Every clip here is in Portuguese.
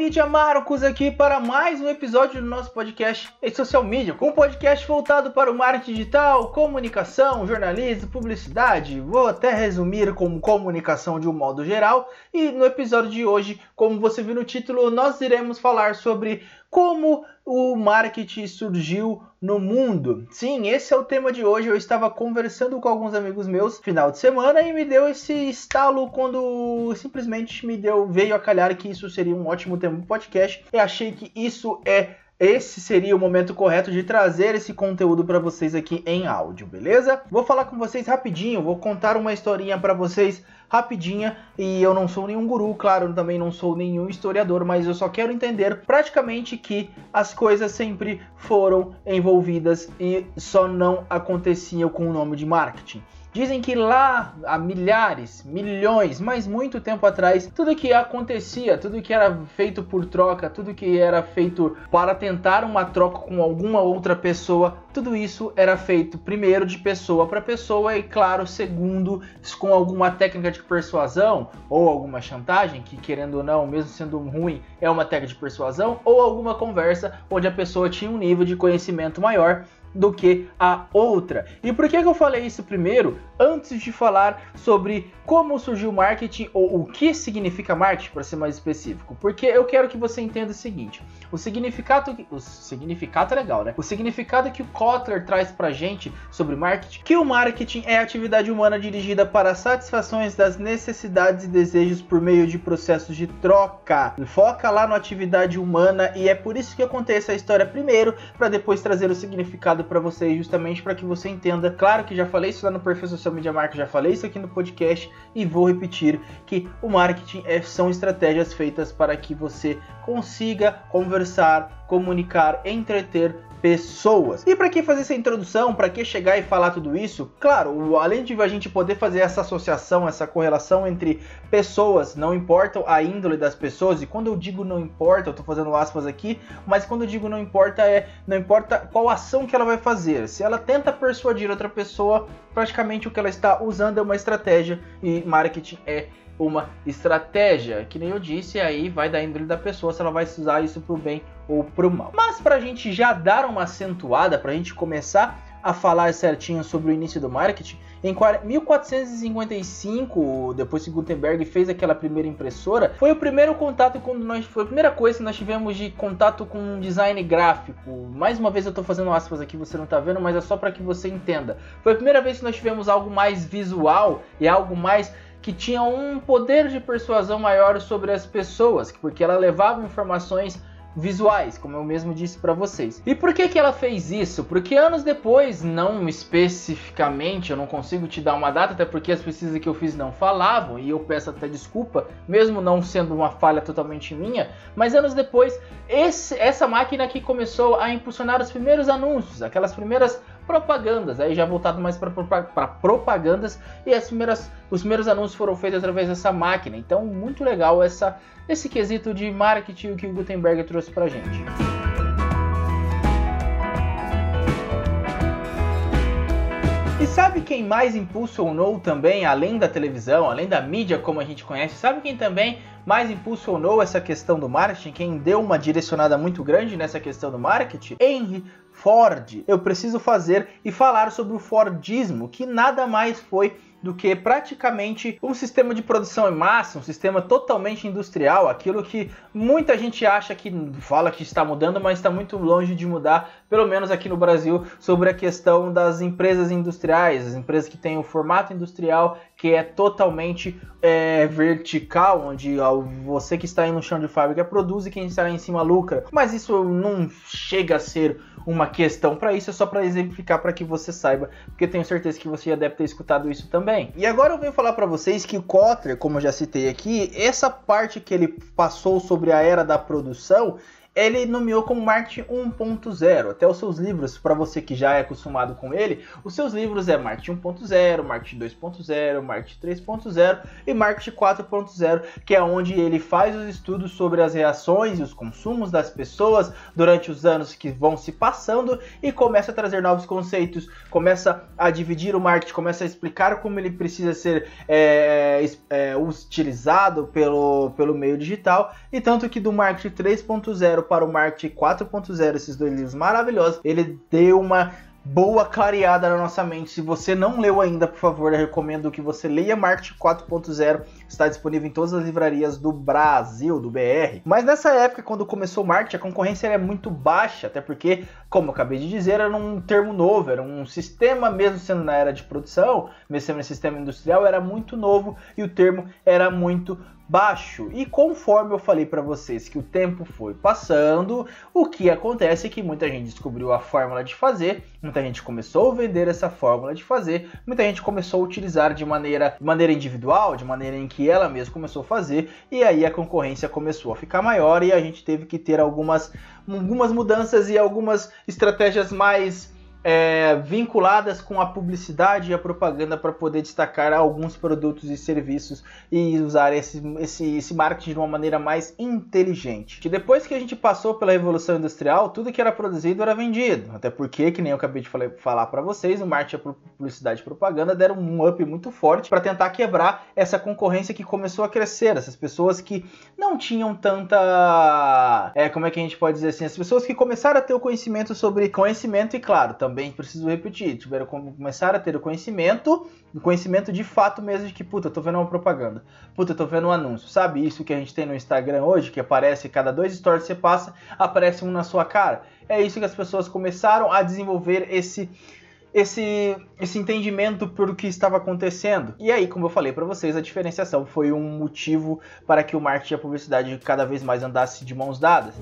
Media Marcos aqui para mais um episódio do nosso podcast em social media, um podcast voltado para o marketing digital, comunicação, jornalismo, publicidade. Vou até resumir como comunicação de um modo geral. E no episódio de hoje, como você viu no título, nós iremos falar sobre como o marketing surgiu no mundo. Sim, esse é o tema de hoje. Eu estava conversando com alguns amigos meus final de semana e me deu esse estalo quando simplesmente me deu veio a calhar que isso seria um ótimo tema para podcast. E achei que isso é esse seria o momento correto de trazer esse conteúdo para vocês aqui em áudio, beleza? Vou falar com vocês rapidinho, vou contar uma historinha para vocês rapidinha e eu não sou nenhum guru, claro, também não sou nenhum historiador, mas eu só quero entender praticamente que as coisas sempre foram envolvidas e só não aconteciam com o nome de marketing. Dizem que lá há milhares, milhões, mas muito tempo atrás, tudo que acontecia, tudo que era feito por troca, tudo que era feito para tentar uma troca com alguma outra pessoa, tudo isso era feito primeiro de pessoa para pessoa e, claro, segundo, com alguma técnica de persuasão ou alguma chantagem, que querendo ou não, mesmo sendo ruim, é uma técnica de persuasão, ou alguma conversa onde a pessoa tinha um nível de conhecimento maior do que a outra. E por que, eu falei isso primeiro, antes de falar sobre como surgiu o marketing ou o que significa marketing, para ser mais específico? Porque eu quero que você entenda o seguinte: o significado, o significado é legal, né? O significado que o Kotler traz para gente sobre marketing, que o marketing é a atividade humana dirigida para satisfações das necessidades e desejos por meio de processos de troca. Foca lá na atividade humana e é por isso que eu contei essa história primeiro, para depois trazer o significado para vocês, justamente para que você entenda. Claro que já falei isso lá no perfil Social Media Marketing, já falei isso aqui no podcast e vou repetir que o marketing é, são estratégias feitas para que você consiga conversar, comunicar, entreter pessoas. E para que fazer essa introdução? Para que chegar e falar tudo isso? Claro, além de a gente poder fazer essa associação, essa correlação entre pessoas, não importa a índole das pessoas, e quando eu digo não importa, eu tô fazendo aspas aqui, mas quando eu digo não importa é não importa qual ação que ela vai fazer. Se ela tenta persuadir outra pessoa, praticamente o que ela está usando é uma estratégia e marketing é uma estratégia, que nem eu disse, aí vai da índole da pessoa se ela vai usar isso pro bem ou pro mal. Mas para a gente já dar uma acentuada, para a gente começar a falar certinho sobre o início do marketing, em 1455, depois que Gutenberg fez aquela primeira impressora, foi o primeiro contato com nós, foi a primeira coisa que nós tivemos de contato com design gráfico. Mais uma vez eu estou fazendo aspas aqui, você não está vendo, mas é só para que você entenda. Foi a primeira vez que nós tivemos algo mais visual e algo mais que tinha um poder de persuasão maior sobre as pessoas, porque ela levava informações visuais, como eu mesmo disse para vocês. E por que que ela fez isso? Porque anos depois, não especificamente, eu não consigo te dar uma data, até porque as pesquisas que eu fiz não falavam, e eu peço até desculpa, mesmo não sendo uma falha totalmente minha, mas anos depois, esse, essa máquina que começou a impulsionar os primeiros anúncios, aquelas primeiras propagandas, aí já voltado mais para propagandas e as primeiras, os primeiros anúncios foram feitos através dessa máquina. Então, muito legal essa, esse quesito de marketing que o Gutenberg trouxe para gente. Sabe quem mais impulsionou também, além da televisão, além da mídia como a gente conhece, sabe quem também mais impulsionou essa questão do marketing, quem deu uma direcionada muito grande nessa questão do marketing? Henry Ford. Eu preciso fazer e falar sobre o Fordismo, que nada mais foi do que praticamente um sistema de produção em massa, um sistema totalmente industrial, aquilo que muita gente acha que fala que está mudando, mas está muito longe de mudar, pelo menos aqui no Brasil, sobre a questão das empresas industriais, as empresas que têm o formato industrial que é totalmente é, vertical, onde você que está aí no chão de fábrica produz e quem está lá em cima lucra. Mas isso não chega a ser uma questão para isso, é só para exemplificar para que você saiba, porque tenho certeza que você já deve ter escutado isso também. E agora eu venho falar para vocês que o Kotler, como eu já citei aqui, essa parte que ele passou sobre a era da produção, ele nomeou como marketing 1.0. Até os seus livros, para você que já é acostumado com ele, os seus livros é marketing 1.0, marketing 2.0, marketing 3.0 e marketing 4.0, que é onde ele faz os estudos sobre as reações e os consumos das pessoas durante os anos que vão se passando e começa a trazer novos conceitos, começa a dividir o marketing, começa a explicar como ele precisa ser é, é, utilizado pelo, pelo meio digital e tanto que do marketing 3.0 para o Marketing 4.0, esses dois livros maravilhosos, ele deu uma boa clareada na nossa mente. Se você não leu ainda, por favor, eu recomendo que você leia Marketing 4.0. Está disponível em todas as livrarias do Brasil, do BR. Mas nessa época, quando começou o marketing, a concorrência era muito baixa, até porque, como eu acabei de dizer, era um termo novo, era um sistema, mesmo sendo na era de produção, mesmo sendo um sistema industrial, era muito novo e o termo era muito baixo. E conforme eu falei para vocês que o tempo foi passando, o que acontece é que muita gente descobriu a fórmula de fazer, muita gente começou a vender essa fórmula de fazer, muita gente começou a utilizar de maneira, de maneira individual, de maneira em que ela mesma começou a fazer, e aí a concorrência começou a ficar maior e a gente teve que ter algumas, algumas mudanças e algumas estratégias mais é, vinculadas com a publicidade e a propaganda para poder destacar alguns produtos e serviços e usar esse, esse, esse marketing de uma maneira mais inteligente. Que depois que a gente passou pela Revolução Industrial, tudo que era produzido era vendido. Até porque, que nem eu acabei de falar para vocês, o marketing, a publicidade e propaganda deram um up muito forte para tentar quebrar essa concorrência que começou a crescer. Essas pessoas que não tinham tanta. É, como é que a gente pode dizer assim? As pessoas que começaram a ter o conhecimento sobre conhecimento e, claro, também também preciso repetir, tiveram como começar a ter o conhecimento, o conhecimento de fato mesmo de que, puta, tô vendo uma propaganda, puta, tô vendo um anúncio. Sabe isso que a gente tem no Instagram hoje, que aparece cada dois stories que você passa, aparece um na sua cara? É isso que as pessoas começaram a desenvolver esse esse, esse entendimento por que estava acontecendo. E aí, como eu falei para vocês, a diferenciação foi um motivo para que o marketing e a publicidade cada vez mais andasse de mãos dadas.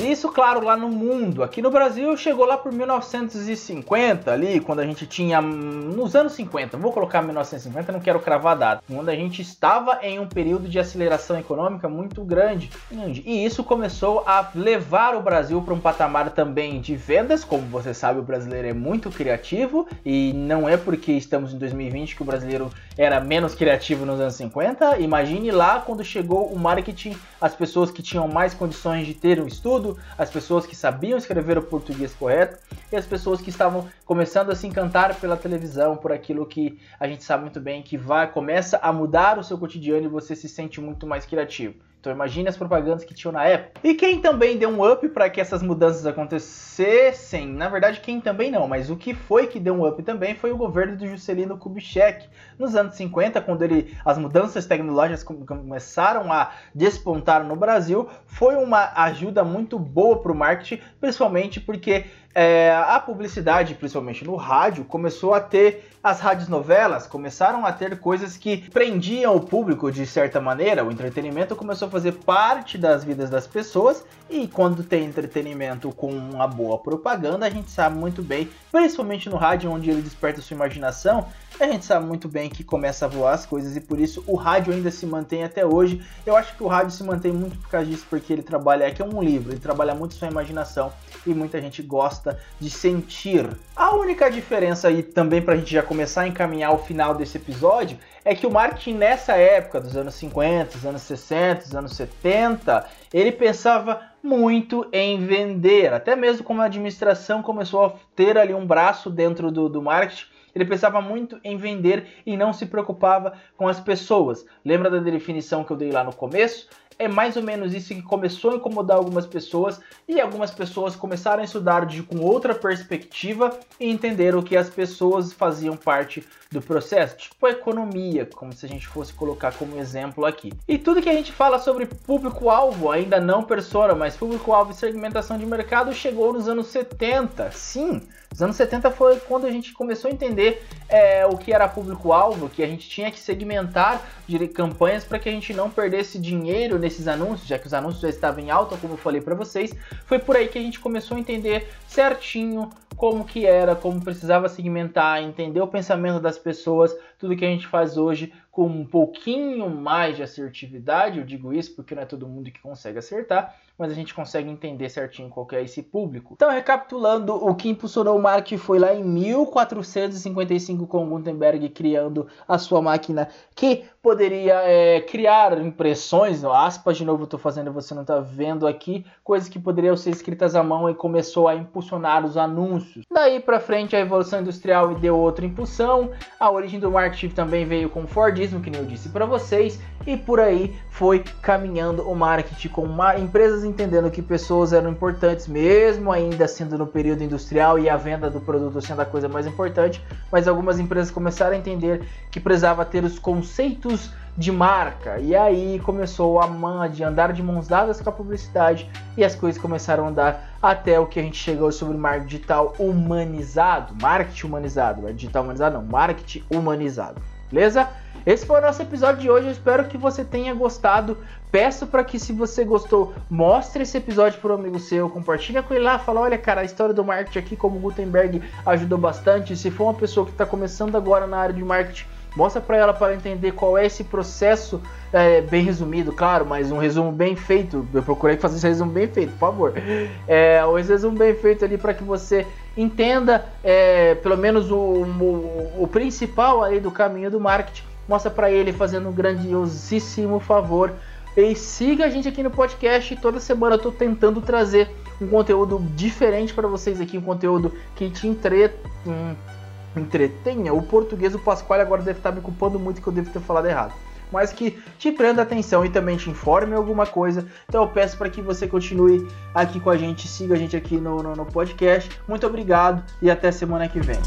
Isso, claro, lá no mundo. Aqui no Brasil chegou lá por 1950, ali, quando a gente tinha. Nos anos 50, vou colocar 1950, não quero cravar a data. Quando a gente estava em um período de aceleração econômica muito grande. E isso começou a levar o Brasil para um patamar também de vendas. Como você sabe, o brasileiro é muito criativo. E não é porque estamos em 2020 que o brasileiro era menos criativo nos anos 50. Imagine lá quando chegou o marketing, as pessoas que tinham mais condições de ter um estudo as pessoas que sabiam escrever o português correto e as pessoas que estavam começando a se encantar pela televisão, por aquilo que a gente sabe muito bem que vai começa a mudar o seu cotidiano e você se sente muito mais criativo. Então imagine as propagandas que tinham na época. E quem também deu um up para que essas mudanças acontecessem, na verdade quem também não, mas o que foi que deu um up também foi o governo do Juscelino Kubitschek. Nos anos 50, quando ele, as mudanças tecnológicas começaram a despontar no Brasil, foi uma ajuda muito boa para o marketing, principalmente porque é, a publicidade, principalmente no rádio, começou a ter as rádios novelas, começaram a ter coisas que prendiam o público de certa maneira. O entretenimento começou a fazer parte das vidas das pessoas e quando tem entretenimento com uma boa propaganda, a gente sabe muito bem, principalmente no rádio onde ele desperta sua imaginação, a gente sabe muito bem que começa a voar as coisas e por isso o rádio ainda se mantém até hoje. Eu acho que o rádio se mantém muito por causa disso, porque ele trabalha, aqui é um livro, ele trabalha muito sua imaginação e muita gente gosta de sentir. A única diferença aí também para a gente já começar a encaminhar o final desse episódio é que o marketing nessa época, dos anos 50, dos anos 60, dos anos 70, ele pensava muito em vender, até mesmo como a administração começou a ter ali um braço dentro do, do marketing ele pensava muito em vender e não se preocupava com as pessoas. Lembra da definição que eu dei lá no começo? É mais ou menos isso que começou a incomodar algumas pessoas e algumas pessoas começaram a estudar de com outra perspectiva e entenderam que as pessoas faziam parte do processo, tipo a economia, como se a gente fosse colocar como exemplo aqui. E tudo que a gente fala sobre público-alvo, ainda não persona, mas público-alvo e segmentação de mercado chegou nos anos 70. Sim, Os anos 70 foi quando a gente começou a entender é, o que era público-alvo, que a gente tinha que segmentar campanhas para que a gente não perdesse dinheiro nesses anúncios, já que os anúncios já estavam em alta, como eu falei para vocês. Foi por aí que a gente começou a entender certinho como que era, como precisava segmentar, entender o pensamento das pessoas, tudo que a gente faz hoje com um pouquinho mais de assertividade, eu digo isso porque não é todo mundo que consegue acertar, mas a gente consegue entender certinho qual é esse público. Então, recapitulando, o que impulsionou o marketing foi lá em 1455 com Gutenberg criando a sua máquina que poderia é, criar impressões, aspas de novo estou fazendo, você não está vendo aqui, coisas que poderiam ser escritas à mão e começou a impulsionar os anúncios. Daí para frente a evolução industrial deu outra impulsão, a origem do marketing também veio com o Fordismo, que nem eu disse para vocês, e por aí foi caminhando o marketing com empresas entendendo que pessoas eram importantes, mesmo ainda sendo no período industrial e a venda do produto sendo a coisa mais importante, mas algumas empresas começaram a entender que precisava ter os conceitos de marca. E aí começou a man de andar de mãos dadas com a publicidade e as coisas começaram a andar até o que a gente chegou sobre marketing digital humanizado, marketing humanizado, não é digital humanizado não, marketing humanizado. Beleza? Esse foi o nosso episódio de hoje. Eu espero que você tenha gostado. Peço para que, se você gostou, mostre esse episódio para um amigo seu, compartilha com ele lá, fala: olha, cara, a história do marketing aqui, como Gutenberg ajudou bastante. Se for uma pessoa que está começando agora na área de marketing, mostra para ela para entender qual é esse processo é, bem resumido, claro, mas um resumo bem feito. Eu procurei fazer esse resumo bem feito, por favor. É, um resumo bem feito ali para que você entenda é, pelo menos o, o, o principal aí do caminho do marketing mostra para ele fazendo um grandiosíssimo favor. E siga a gente aqui no podcast. Toda semana eu tô tentando trazer um conteúdo diferente para vocês aqui, um conteúdo que te entre... Entretenha. O português, o Pascoal agora deve estar me culpando muito que eu devo ter falado errado. Mas que te prenda atenção e também te informe alguma coisa. Então eu peço para que você continue aqui com a gente, siga a gente aqui no, no, no podcast. Muito obrigado e até semana que vem.